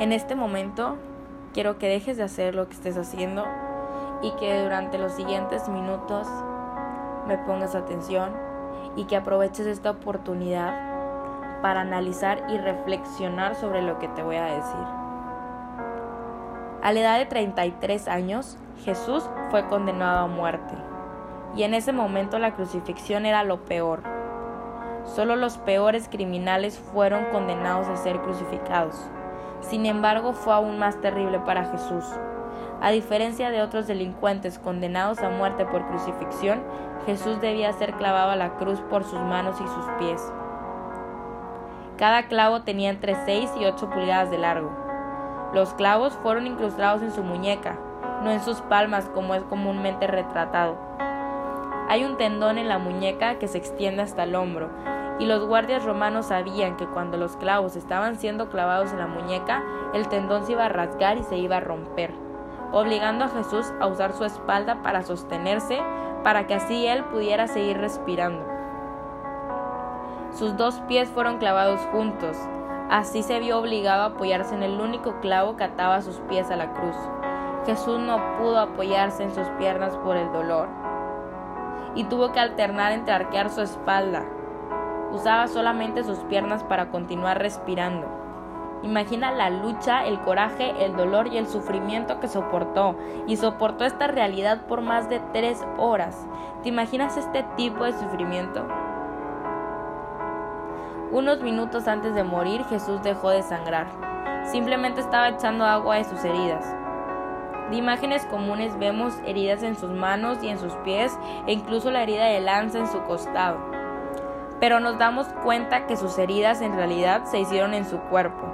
En este momento quiero que dejes de hacer lo que estés haciendo y que durante los siguientes minutos me pongas atención y que aproveches esta oportunidad para analizar y reflexionar sobre lo que te voy a decir. A la edad de 33 años, Jesús fue condenado a muerte y en ese momento la crucifixión era lo peor. Solo los peores criminales fueron condenados a ser crucificados. Sin embargo, fue aún más terrible para Jesús. A diferencia de otros delincuentes condenados a muerte por crucifixión, Jesús debía ser clavado a la cruz por sus manos y sus pies. Cada clavo tenía entre 6 y 8 pulgadas de largo. Los clavos fueron incrustados en su muñeca, no en sus palmas como es comúnmente retratado. Hay un tendón en la muñeca que se extiende hasta el hombro, y los guardias romanos sabían que cuando los clavos estaban siendo clavados en la muñeca, el tendón se iba a rasgar y se iba a romper, obligando a Jesús a usar su espalda para sostenerse, para que así él pudiera seguir respirando. Sus dos pies fueron clavados juntos, así se vio obligado a apoyarse en el único clavo que ataba sus pies a la cruz. Jesús no pudo apoyarse en sus piernas por el dolor y tuvo que alternar entre arquear su espalda Usaba solamente sus piernas para continuar respirando. Imagina la lucha, el coraje, el dolor y el sufrimiento que soportó. Y soportó esta realidad por más de tres horas. ¿Te imaginas este tipo de sufrimiento? Unos minutos antes de morir Jesús dejó de sangrar. Simplemente estaba echando agua de sus heridas. De imágenes comunes vemos heridas en sus manos y en sus pies e incluso la herida de lanza en su costado pero nos damos cuenta que sus heridas en realidad se hicieron en su cuerpo.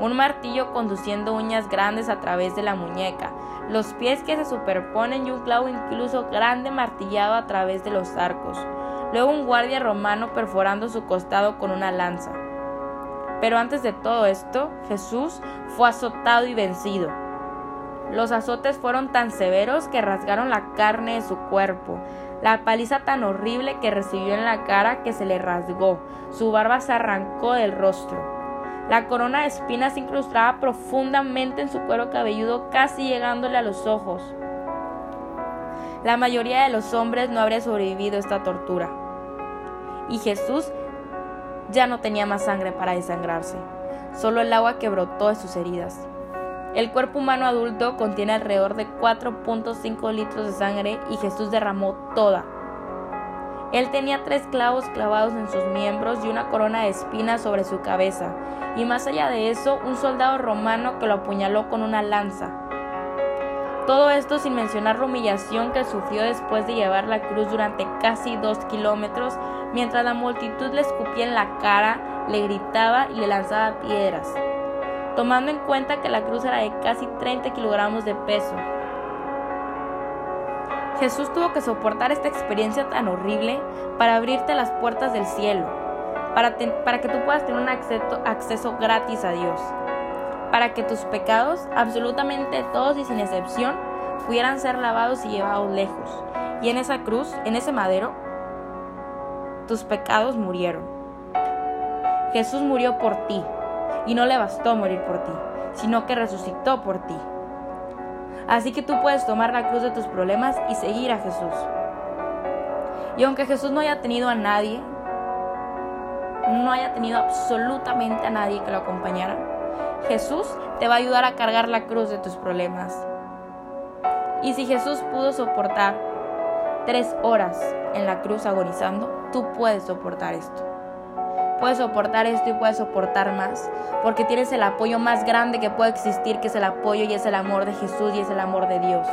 Un martillo conduciendo uñas grandes a través de la muñeca, los pies que se superponen y un clavo incluso grande martillado a través de los arcos. Luego un guardia romano perforando su costado con una lanza. Pero antes de todo esto, Jesús fue azotado y vencido. Los azotes fueron tan severos que rasgaron la carne de su cuerpo, la paliza tan horrible que recibió en la cara que se le rasgó, su barba se arrancó del rostro. La corona de espinas se incrustaba profundamente en su cuero cabelludo, casi llegándole a los ojos. La mayoría de los hombres no habría sobrevivido a esta tortura. Y Jesús ya no tenía más sangre para desangrarse, solo el agua que brotó de sus heridas. El cuerpo humano adulto contiene alrededor de 4.5 litros de sangre y Jesús derramó toda. Él tenía tres clavos clavados en sus miembros y una corona de espinas sobre su cabeza, y más allá de eso, un soldado romano que lo apuñaló con una lanza. Todo esto sin mencionar la humillación que sufrió después de llevar la cruz durante casi dos kilómetros, mientras la multitud le escupía en la cara, le gritaba y le lanzaba piedras tomando en cuenta que la cruz era de casi 30 kilogramos de peso. Jesús tuvo que soportar esta experiencia tan horrible para abrirte las puertas del cielo, para, que tú puedas tener un acceso, acceso gratis a Dios, para que tus pecados, absolutamente todos y sin excepción, pudieran ser lavados y llevados lejos. Y en esa cruz, en ese madero, tus pecados murieron. Jesús murió por ti, y no le bastó morir por ti, sino que resucitó por ti. Así que tú puedes tomar la cruz de tus problemas y seguir a Jesús. Y aunque Jesús no haya tenido a nadie, no haya tenido absolutamente a nadie que lo acompañara, Jesús te va a ayudar a cargar la cruz de tus problemas. Y si Jesús pudo soportar tres horas en la cruz agonizando, tú puedes soportar esto puedes soportar esto y puedes soportar más, porque tienes el apoyo más grande que puede existir, que es el apoyo y es el amor de Jesús y es el amor de Dios.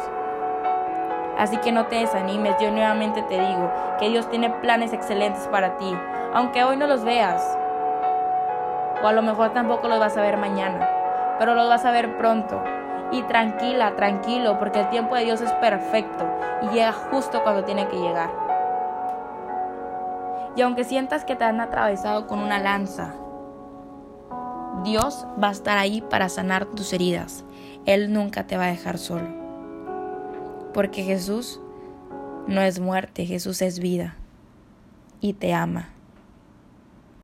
Así que no te desanimes, yo nuevamente te digo que Dios tiene planes excelentes para ti, aunque hoy no los veas, o a lo mejor tampoco los vas a ver mañana, pero los vas a ver pronto. Y tranquila, tranquilo, porque el tiempo de Dios es perfecto y llega justo cuando tiene que llegar. Y aunque sientas que te han atravesado con una lanza, Dios va a estar ahí para sanar tus heridas. Él nunca te va a dejar solo. Porque Jesús no es muerte, Jesús es vida y te ama.